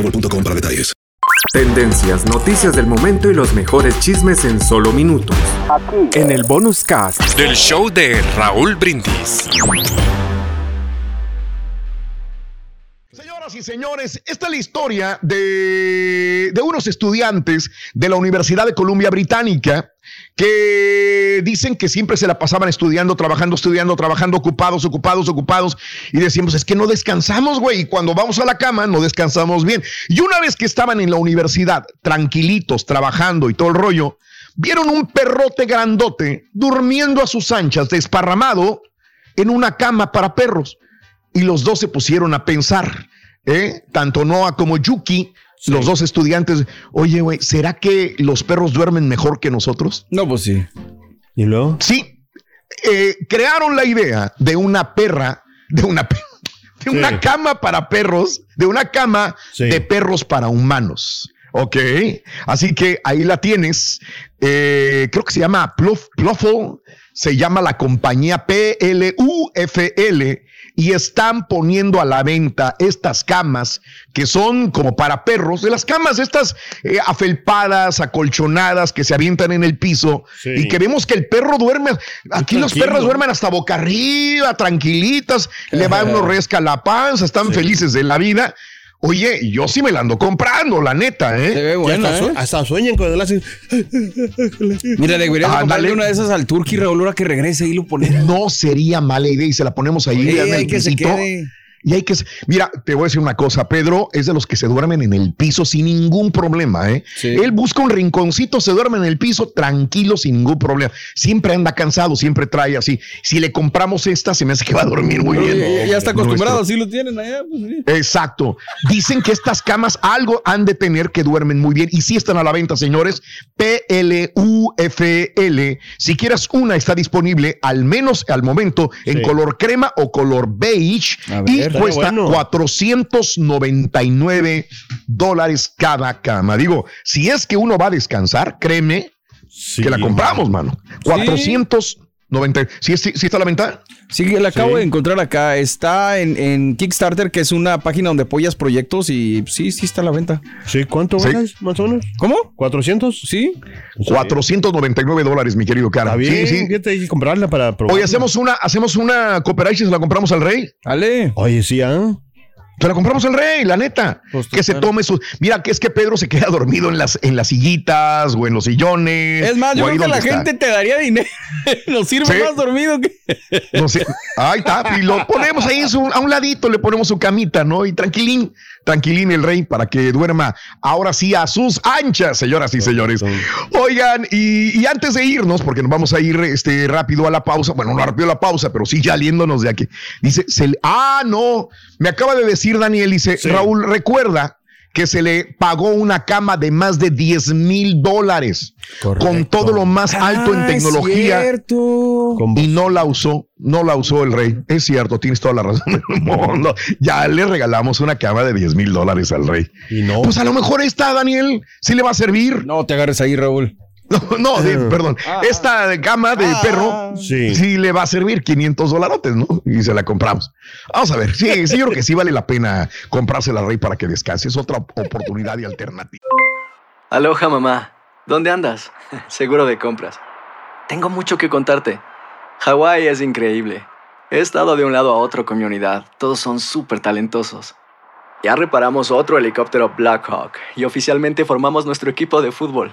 boostmobile.com para detalles. Tendencias, noticias del momento y los mejores chismes en solo minutos. En el bonus cast del show de Raúl Brindis. Señoras y señores, esta es la historia de, de unos estudiantes de la Universidad de Columbia Británica que dicen que siempre se la pasaban estudiando, trabajando, estudiando, trabajando, ocupados, ocupados, ocupados, y decíamos, es que no descansamos, güey, y cuando vamos a la cama no descansamos bien. Y una vez que estaban en la universidad, tranquilitos, trabajando y todo el rollo, vieron un perrote grandote durmiendo a sus anchas, desparramado en una cama para perros. Y los dos se pusieron a pensar, ¿eh? tanto Noah como Yuki, los dos estudiantes, oye, güey, ¿será que los perros duermen mejor que nosotros? No, pues sí. ¿Y luego? Sí, eh, crearon la idea de una perra, de una, de una Sí. cama para perros, de una cama Sí. de perros para humanos. Ok, así que ahí la tienes. Eh, creo que se llama Pluff, Pluffle, se llama la compañía PLUFL y están poniendo a la venta estas camas que son como para perros, de las camas estas eh, afelpadas, acolchonadas que se avientan en el piso Sí. y que vemos que el perro duerme. Aquí los perros duermen hasta boca arriba, tranquilitas, le va uno resca la panza, están felices de la vida. Oye, yo sí me la ando comprando, la neta, Se ¿eh? ve Ya buena, hasta, ¿eh? hasta sueñan cuando le hacen. Mira, deberías Ah, comprarle una de esas al Turkey, Raúl, ahora que regrese y lo ponemos. No sería mala idea y se la ponemos ahí Ey, en el hay que se quede. Y hay que. Mira, te voy a decir una cosa. Pedro es de los que se duermen en el piso sin ningún problema. ¿eh? Sí. Él busca un rinconcito, se duerme en el piso tranquilo, sin ningún problema. Siempre anda cansado, siempre trae así. Si le compramos esta, se me hace que va a dormir muy bien. ya, ya está acostumbrado, Nuestro- así lo tienen allá. Pues, sí. Exacto. Dicen que estas camas algo han de tener que duermen muy bien y sí están a la venta, señores. PLUFL. Si quieres una, está disponible al menos al momento en Sí. color crema o color beige A y cuesta bueno. 499 dólares cada cama. Digo, si es que uno va a descansar, créeme Sí. que la compramos, mano. 490. ¿Sí, sí, sí está a la venta? Sí, la acabo Sí. de encontrar acá. Está en, en Kickstarter, que es una página donde apoyas proyectos y sí, sí está a la venta. Sí, ¿cuánto Sí. ganas, más o menos? ¿Cómo? ¿400? Sí. 499 dólares, mi querido cara. Bien, Sí, sí. fíjate, hay que comprarla para probar. Hoy hacemos una, hacemos una cooperation, se la compramos al rey. Ale. Oye, sí, ¿ah? Se la compramos al rey, la neta. Pues, que se claro. tome su. Mira, que es que Pedro se queda dormido en las, en las sillitas o en los sillones. Es más, yo creo que la está. gente te daría dinero. Nos sirve Sí. más dormido que. No. Ahí está. Y lo ponemos ahí su- a un ladito, le ponemos su camita, ¿no? Y tranquilín, tranquilín el rey para que duerma ahora sí a sus anchas, señoras y señores. Oigan, y, y antes de irnos, porque nos vamos a ir este, rápido a la pausa, bueno, no rápido a la pausa, pero sí ya liéndonos de aquí. Dice, se ah, no, me acaba de decir Daniel, dice, Sí. Raúl, recuerda que se le pagó una cama de más de 10 mil dólares con todo lo más alto en Ah, tecnología y no la usó, no la usó el rey. Es cierto, tienes toda la razón del mundo. Ya le regalamos una cama de 10 mil dólares al rey. Y no. Pues a lo mejor esta, Daniel, sí le va a servir. No te agarres ahí, Raúl. No, no, de- perdón. Esta de cama de perro Sí. sí le va a servir 500 dolarotes, ¿no? Y se la compramos. Vamos a ver. Sí, sí, yo creo que sí vale la pena comprársela al rey para que descanse. Es otra oportunidad y alternativa. Aloha mamá, ¿dónde andas? Seguro de compras. Tengo mucho que contarte. Hawái es increíble. He estado de un lado a otro con mi unidad. Todos son súper talentosos. Ya reparamos otro helicóptero Blackhawk y oficialmente formamos nuestro equipo de fútbol.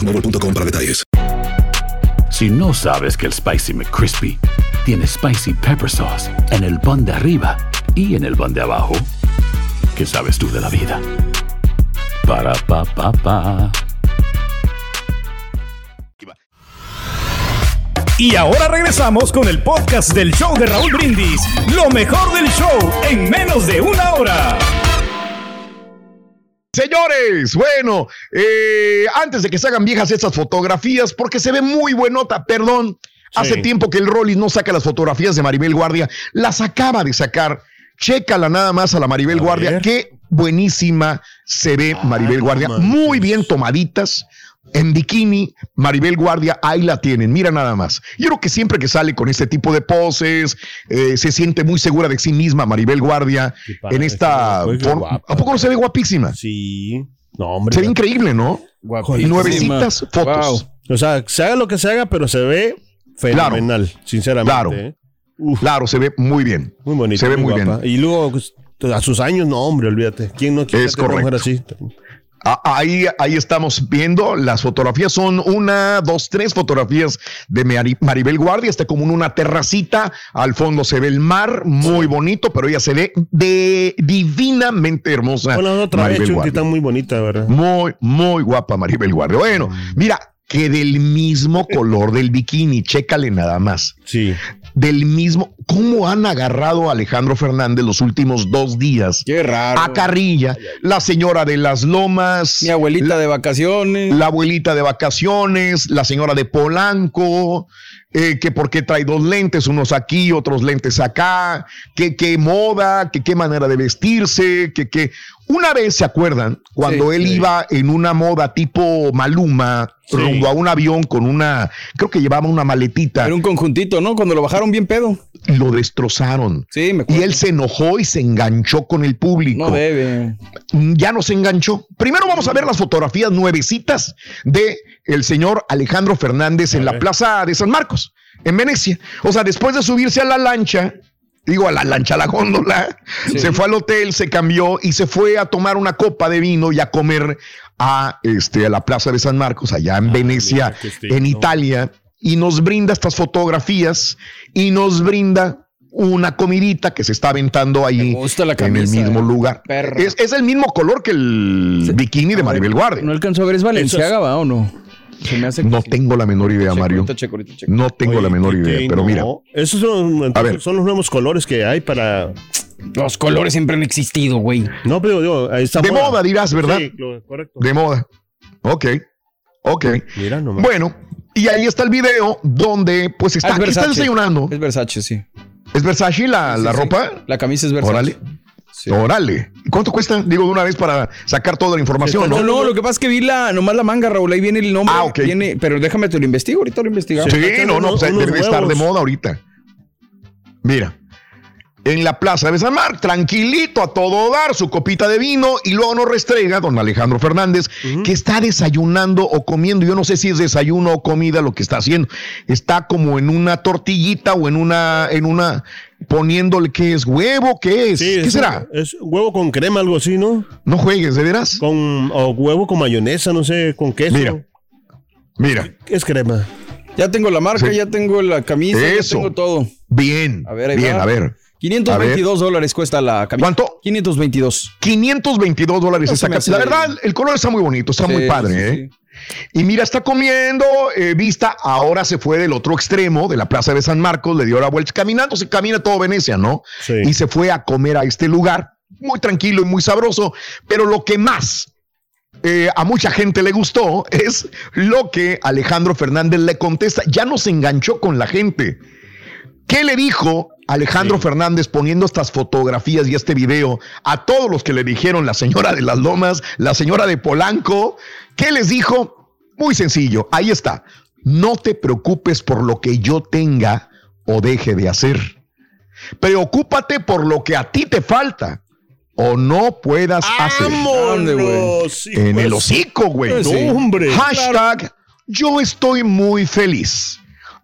boostmobile.com para detalles. Si no sabes que el Spicy McCrispy tiene Spicy Pepper Sauce en el pan de arriba y en el pan de abajo, ¿qué sabes tú de la vida? Para, pa, pa, pa. Y ahora regresamos con el podcast del show de Raúl Brindis. Lo mejor del show en menos de una hora. Señores, bueno, eh, antes de que se hagan viejas estas fotografías, porque se ve muy buenota, perdón, hace tiempo que el Rollis no saca las fotografías de Maribel Guardia, las acaba de sacar, chécala nada más a la Maribel Guardia, qué buenísima se ve Maribel Guardia, muy bien tomaditas. En bikini, Maribel Guardia, ahí la tienen, mira nada más. Yo creo que siempre que sale con este tipo de poses, eh, se siente muy segura de sí misma Maribel Guardia en esta guapa. ¿A poco no se ve guapísima? Sí. No, hombre. Se ve increíble, ¿no? Nuevecitas fotos. O sea, se haga lo que se haga, pero se ve fenomenal, sinceramente. Claro. ¿eh? Claro, se ve muy bien. Muy bonito. Se ve muy bien. Y luego, pues, a sus años, no, hombre, olvídate. ¿Quién no quiere Es una mujer correcto. así? Ah, Ahí, ahí estamos viendo las fotografías. Son una, dos, tres fotografías de Mari- Maribel Guardia. Está como en una terracita. Al fondo se ve el mar, muy bonito, pero ella se ve de divinamente hermosa. Bueno, otra vez, Maribel Chunti, Guardia. está muy bonita, ¿verdad? Muy, muy guapa Maribel Guardia. Bueno, mira, que del mismo color del bikini, chécale nada más. Sí. Del mismo, ¿cómo han agarrado a Alejandro Fernández los últimos dos días? Qué raro. A Carrilla, la señora de las lomas. Mi abuelita de vacaciones. La abuelita de vacaciones, la señora de Polanco. eh, que por qué trae dos lentes, unos aquí, otros lentes acá, que qué moda, que qué manera de vestirse, que qué. Una vez se acuerdan cuando Sí, él sí. iba en una moda tipo Maluma, Sí. rumbo a un avión con una, creo que llevaba una maletita. Era un conjuntito, ¿no? Cuando lo bajaron bien pedo. Lo destrozaron. Sí, me Y él se enojó y se enganchó con el público. No debe. Ya no se enganchó. Primero vamos a ver las fotografías nuevecitas de el señor Alejandro Fernández en la plaza de San Marcos, en Venecia. O sea, después de subirse a la lancha, digo a la lancha, a la góndola, se fue al hotel, se cambió y se fue a tomar una copa de vino y a comer a, este, a la plaza de San Marcos, allá en Venecia, qué estilo. en Italia, y nos brinda estas fotografías y nos brinda una comidita que se está aventando ahí la en el mismo eh. lugar. Es, es el mismo color que el bikini de Maribel Guardia. No alcanzó a ver, ¿es Valenciaga, va o no? Se me hace que No sí. tengo la menor idea, Checo, Mario. ahorita checo, checo. No tengo la menor idea, pero mira. Esos son, A ver. son los nuevos colores que hay para. Los colores siempre han existido, güey. No, pero digo, ahí está. De moda, dirás, ¿verdad? Sí, correcto. De moda. Ok. Ok. Mira nomás. Bueno, y ahí está el video donde pues está, Ah, es aquí está desayunando. Es Versace, sí. ¿Es Versace la, Sí, la sí. ropa? La camisa es Versace. Órale. Sí. Órale. ¿Y ¿Cuánto cuesta? Digo de una vez para sacar toda la información, No, ¿no? no, lo que pasa es que vi la, nomás la manga, Raúl, ahí viene el nombre. Ah, ok. Viene, pero déjame te lo investigo, ahorita lo investigamos. Sí, no, no, unos- pues, debe estar de moda ahorita. Mira. En la plaza de San Marcos, tranquilito a todo dar, su copita de vino y luego nos restrega don Alejandro Fernández, que está desayunando o comiendo, yo no sé si es desayuno o comida lo que está haciendo, está como en una tortillita o en una, en una, poniéndole qué es huevo, qué es, ¿qué es- será? Es huevo con crema, algo así, ¿no? No juegues, ¿de veras? Con, o huevo con mayonesa, no sé, con queso. Mira, mira. Es crema. Ya tengo la marca, Sí. ya tengo la camisa, Eso. ya tengo todo. Bien, A ver, ahí bien, va. a ver. 522 dólares cuesta la camisa. ¿Cuánto? 522. 522 dólares hace camisa. La verdad, el color está muy bonito, está Sí, muy padre, sí, ¿eh? Y mira, está comiendo, eh, vista, ahora se fue del otro extremo de la Plaza de San Marcos, le dio la vuelta, caminando, se camina todo Venecia, ¿no? Y se fue a comer a este lugar, muy tranquilo y muy sabroso, pero lo que más eh, a mucha gente le gustó es lo que Alejandro Fernández le contesta, ya no se enganchó con la gente. ¿Qué le dijo Alejandro Fernández poniendo estas fotografías y este video a todos los que le dijeron la señora de las Lomas, la señora de Polanco? ¿Qué les dijo? Muy sencillo, ahí está. No te preocupes por lo que yo tenga o deje de hacer. Preocúpate por lo que a ti te falta o no puedas hacer. ¡Vámonos! hijo En el hocico, güey. No, hombre. Hashtag yo estoy muy feliz.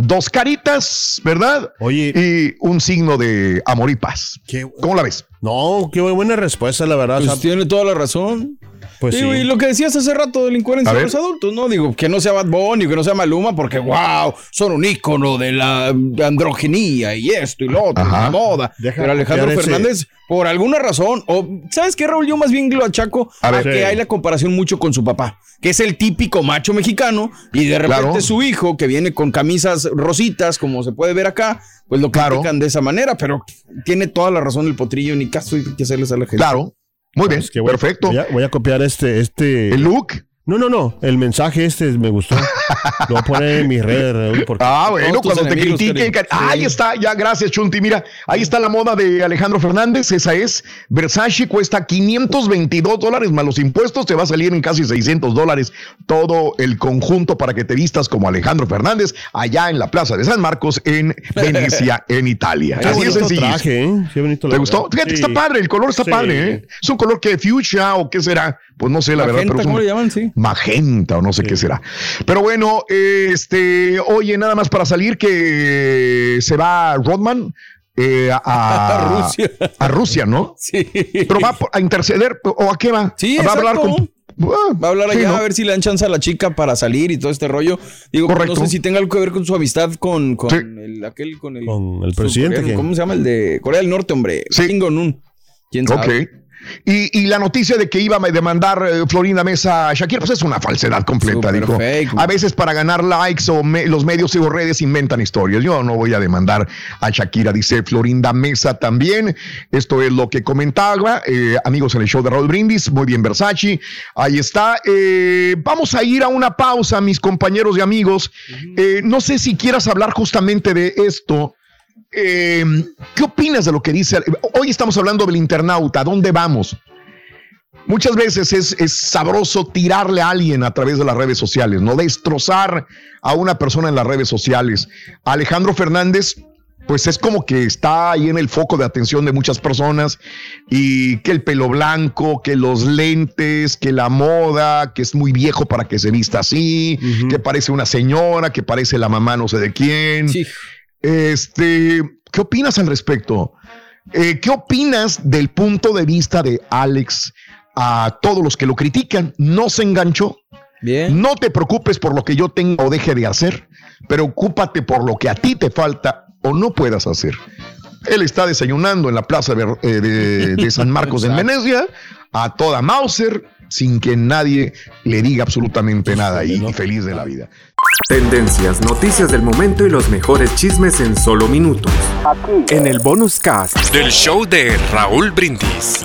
Dos caritas, ¿verdad? Oye. Y un signo de amor y paz. ¿Cómo la ves? No, qué buena respuesta, la verdad. Pues o sea, tiene toda la razón. Pues Digo, sí. Y lo que decías hace rato de la incoherencia A de los adultos, ¿no? Digo, que no sea Bad Bunny, que no sea Maluma, porque wow, son un ícono de la androgenía y esto y lo otro, Ajá. la moda. Deja Pero Alejandro Fernández, por alguna razón, o ¿sabes qué, Raúl? Yo más bien lo achaco A a, ver. que Sí. hay la comparación mucho con su papá, que es el típico macho mexicano, y de repente Claro. su hijo, que viene con camisas rositas, como se puede ver acá, pues lo Claro. critican de esa manera, pero tiene toda la razón el potrillo, ni caso hay que hacerles a la gente. Claro. Muy bien. es que voy Perfecto. Voy a, voy a copiar este, este. ¿El look? No, no, no. El mensaje este me gustó. Lo voy a poner en mis redes, Raúl, porque Ah, bueno, cuando te critiquen. Ahí está, ya, gracias, Chunti. Mira, ahí está la moda de Alejandro Fernández. Esa es. Versace cuesta 522 dólares más los impuestos. Te va a salir en casi 600 dólares todo el conjunto para que te vistas como Alejandro Fernández allá en la Plaza de San Marcos en Venecia, en Italia. Qué Así es sencillo. traje, ¿eh? Qué bonito, ¿Te gustó? Fíjate Sí. está padre, el color está Sí. padre, ¿eh? Es un color que fuchsia o qué será. Pues no sé, la verdad, Magenta, pero es ¿cómo un- le llaman? Sí. Magenta o no sé qué será. Pero bueno, este, oye, nada más para salir que se va Rodman eh, a, A Rusia. a Rusia, ¿no? Sí. Pero va a interceder o a qué va? Sí, va a hablar con Ah, Va a hablar sí, allá ¿no? a ver si le dan chance a la chica para salir y todo este rollo. Digo, Correcto. no sé si tenga algo que ver con su amistad con, con Sí. el, aquel, con el, Con el presidente. ¿Cómo se llama? El de Corea del Norte, hombre. Sí. Kim Jong-un. ¿Quién sabe? Ok. Y, y la noticia de que iba a demandar eh, Florinda Mesa a Shakira, pues es una falsedad completa, dijo. fake. A veces para ganar likes o me- los medios y redes inventan historias. Yo no voy a demandar a Shakira, dice Florinda Mesa también. Esto es lo que comentaba, eh, amigos en el show de Raúl Brindis. Muy bien, Versace. Ahí está. Eh, vamos a ir a una pausa, mis compañeros y amigos. Eh, no sé si quieras hablar justamente de esto. Eh, ¿Qué opinas de lo que dice? Hoy estamos hablando del internauta. ¿A dónde vamos? Muchas veces es, es sabroso tirarle a alguien a través de las redes sociales, no destrozar a una persona en las redes sociales. Alejandro Fernández, pues es como que está ahí en el foco de atención de muchas personas y que el pelo blanco, que los lentes, que la moda, que es muy viejo para que se vista así, que parece una señora, que parece la mamá no sé de quién. Sí. Este, ¿qué opinas al respecto? Eh, ¿Qué opinas del punto de vista de Alex a todos los que lo critican? No se enganchó. Bien. No te preocupes por lo que yo tenga o deje de hacer. Preocúpate por lo que a ti te falta o no puedas hacer. Él está desayunando en la plaza de, eh, de- de San Marcos en. Venecia a toda Mauser sin que nadie le diga absolutamente nada y, y feliz de la vida. Tendencias, noticias del momento y los mejores chismes en solo minutos. En el bonus cast del show de Raúl Brindis.